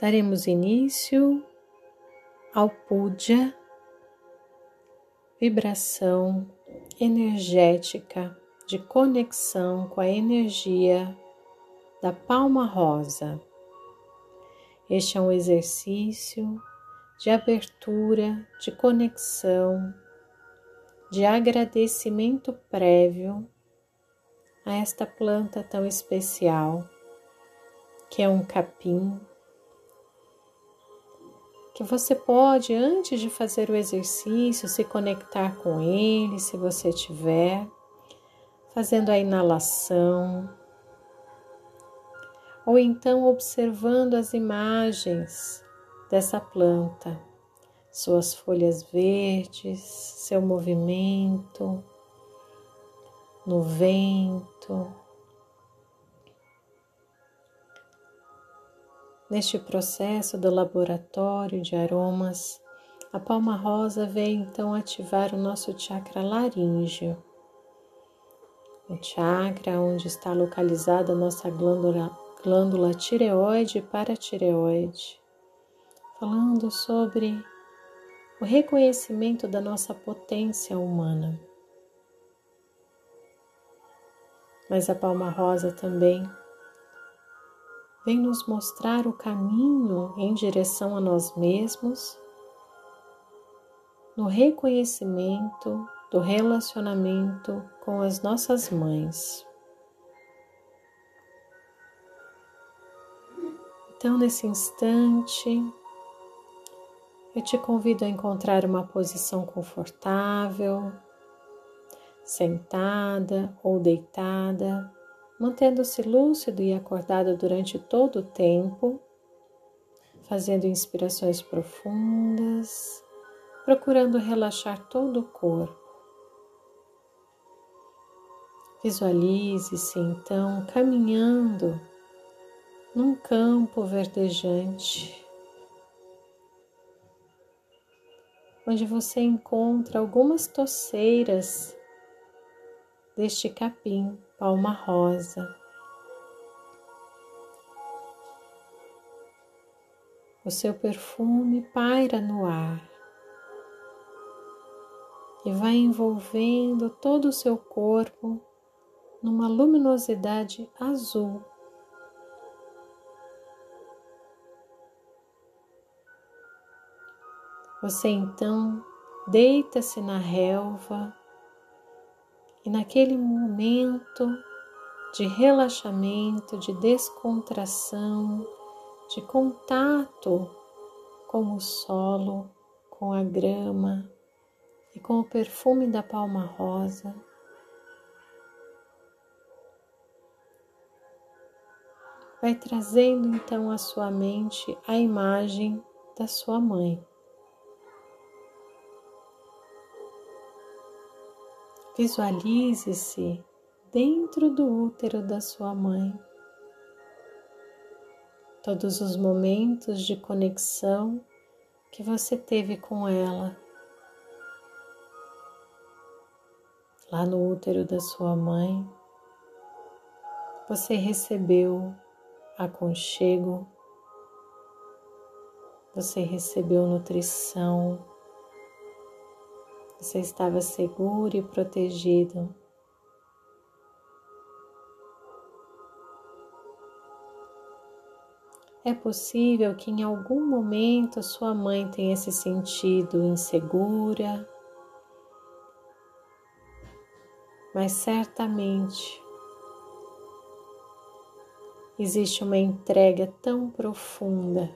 daremos início ao puja, vibração energética de conexão com a energia da palma rosa. Este é um exercício de abertura, de conexão, de agradecimento prévio a esta planta tão especial, que é um capim, que você pode, antes de fazer o exercício, se conectar com ele, se você tiver, fazendo a inalação, ou então observando as imagens dessa planta, suas folhas verdes, seu movimento no vento. Neste processo do laboratório de aromas, a palma rosa vem então ativar o nosso chakra laríngeo, o chakra onde está localizada a nossa glândula, glândula tireoide e paratireoide, falando sobre o reconhecimento da nossa potência humana. Mas a palma rosa também vem nos mostrar o caminho em direção a nós mesmos, no reconhecimento do relacionamento com as nossas mães. Então, nesse instante, eu te convido a encontrar uma posição confortável, sentada ou deitada, mantendo-se lúcido e acordado durante todo o tempo, fazendo inspirações profundas, procurando relaxar todo o corpo. Visualize-se então caminhando num campo verdejante onde você encontra algumas toceiras deste capim palma rosa. O seu perfume paira no ar e vai envolvendo todo o seu corpo numa luminosidade azul. Você então deita-se na relva e naquele momento de relaxamento, de descontração, de contato com o solo, com a grama e com o perfume da palma rosa. Vai trazendo então à sua mente a imagem da sua mãe. Visualize-se dentro do útero da sua mãe. Todos os momentos de conexão que você teve com ela. Lá no útero da sua mãe, você recebeu aconchego, você recebeu nutrição, você estava seguro e protegido. É possível que em algum momento sua mãe tenha se sentido insegura, mas certamente existe uma entrega tão profunda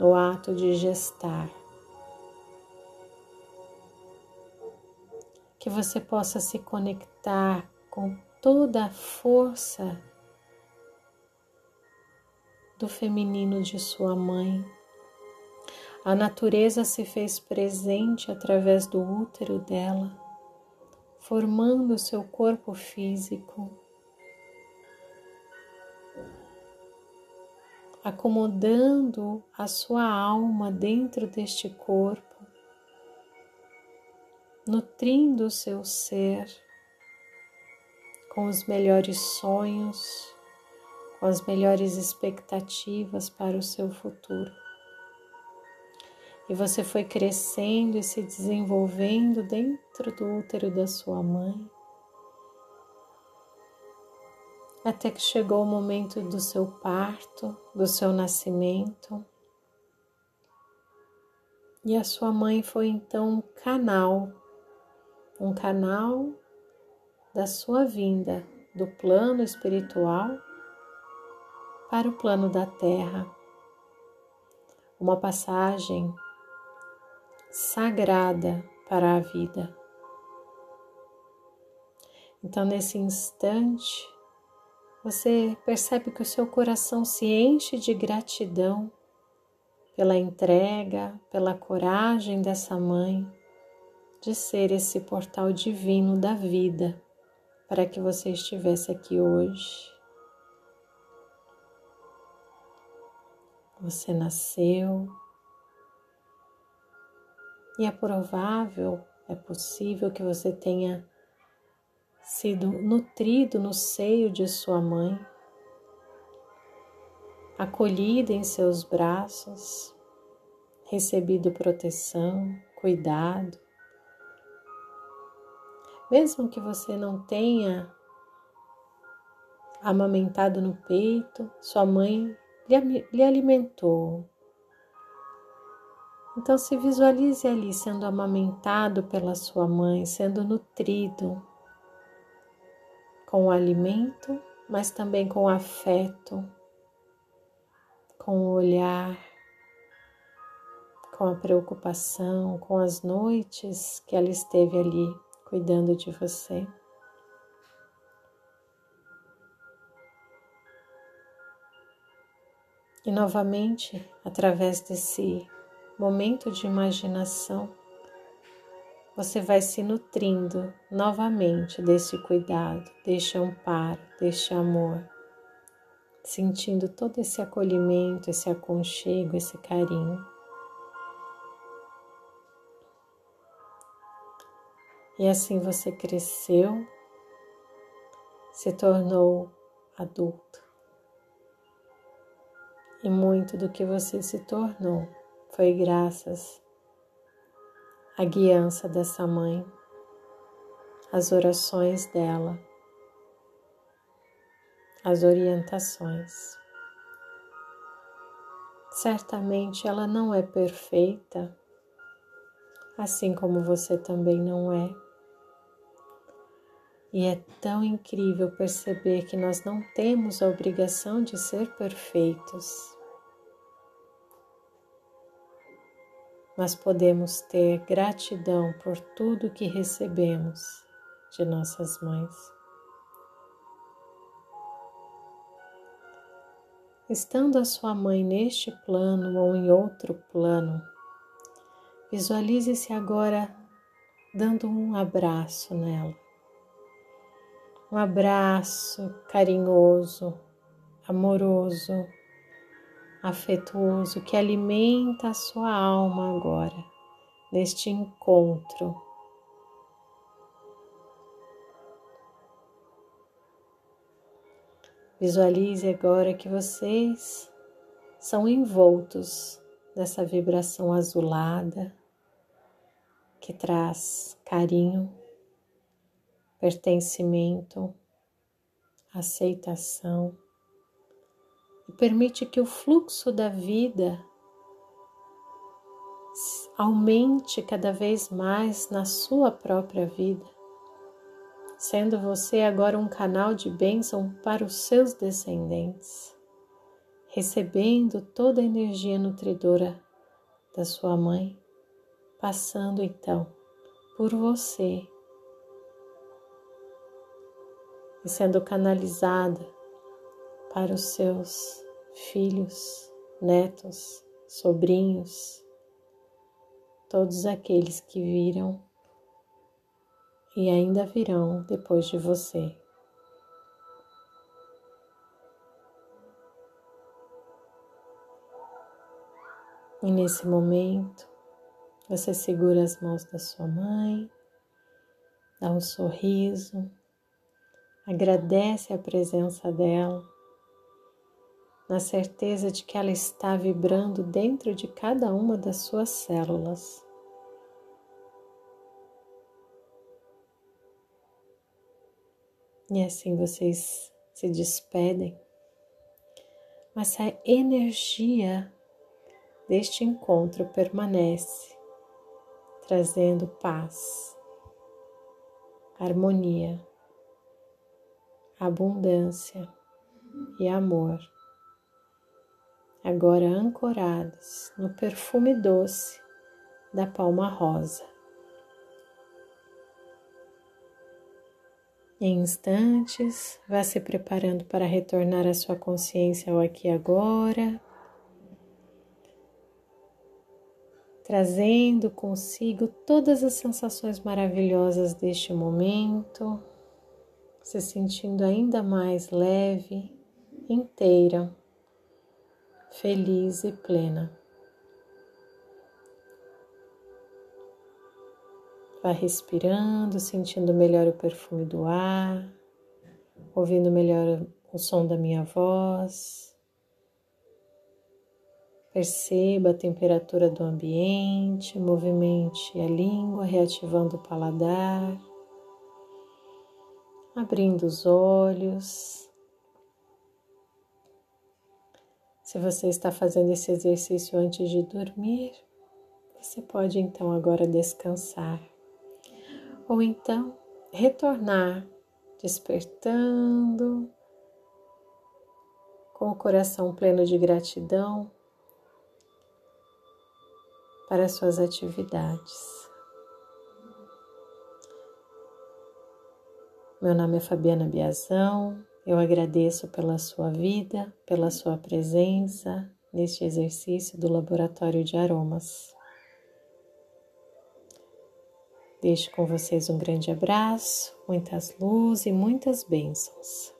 no ato de gestar. Que você possa se conectar com toda a força do feminino de sua mãe. A natureza se fez presente através do útero dela, formando seu corpo físico, acomodando a sua alma dentro deste corpo nutrindo o seu ser com os melhores sonhos, com as melhores expectativas para o seu futuro. E você foi crescendo e se desenvolvendo dentro do útero da sua mãe, até que chegou o momento do seu parto, do seu nascimento. E a sua mãe foi então um canal, um canal da sua vinda do plano espiritual para o plano da terra. Uma passagem sagrada para a vida. Então, nesse instante, você percebe que o seu coração se enche de gratidão pela entrega, pela coragem dessa mãe de ser esse portal divino da vida para que você estivesse aqui hoje. Você nasceu e é provável, é possível que você tenha sido nutrido no seio de sua mãe, acolhido em seus braços, recebido proteção, cuidado. Mesmo que você não tenha amamentado no peito, sua mãe lhe alimentou. Então se visualize ali sendo amamentado pela sua mãe, sendo nutrido com o alimento, mas também com o afeto, com o olhar, com a preocupação, com as noites que ela esteve ali cuidando de você. E novamente, através desse momento de imaginação, você vai se nutrindo novamente desse cuidado, deste amparo, deste amor, sentindo todo esse acolhimento, esse aconchego, esse carinho. E assim você cresceu, se tornou adulto. E muito do que você se tornou foi graças à guiança dessa mãe, às orações dela, às orientações. Certamente ela não é perfeita, assim como você também não é. E é tão incrível perceber que nós não temos a obrigação de ser perfeitos. Mas podemos ter gratidão por tudo que recebemos de nossas mães. Estando a sua mãe neste plano ou em outro plano, visualize-se agora dando um abraço nela um abraço carinhoso, amoroso, afetuoso que alimenta a sua alma agora, neste encontro. Visualize agora que vocês são envoltos dessa vibração azulada que traz carinho pertencimento, aceitação e permite que o fluxo da vida aumente cada vez mais na sua própria vida, sendo você agora um canal de bênção para os seus descendentes, recebendo toda a energia nutridora da sua mãe, passando então por você e sendo canalizada para os seus filhos, netos, sobrinhos, todos aqueles que viram e ainda virão depois de você. E nesse momento, você segura as mãos da sua mãe, dá um sorriso agradece a presença dela na certeza de que ela está vibrando dentro de cada uma das suas células. E assim vocês se despedem, mas a energia deste encontro permanece, trazendo paz, harmonia, abundância e amor agora ancorados no perfume doce da palma rosa. Em instantes, vá se preparando para retornar a sua consciência ao aqui e agora, trazendo consigo todas as sensações maravilhosas deste momento, se sentindo ainda mais leve, inteira feliz e plena. Vá respirando, sentindo melhor o perfume do ar, ouvindo melhor o som da minha voz. Perceba a temperatura do ambiente, movimente a língua, reativando o paladar, abrindo os olhos. Se você está fazendo esse exercício antes de dormir, você pode então agora descansar. Ou então retornar, despertando, com o coração pleno de gratidão para suas atividades. Meu nome é Fabiana Biazão. Eu agradeço pela sua vida, pela sua presença neste exercício do Laboratório de Aromas. Deixo com vocês um grande abraço, muitas luzes e muitas bênçãos.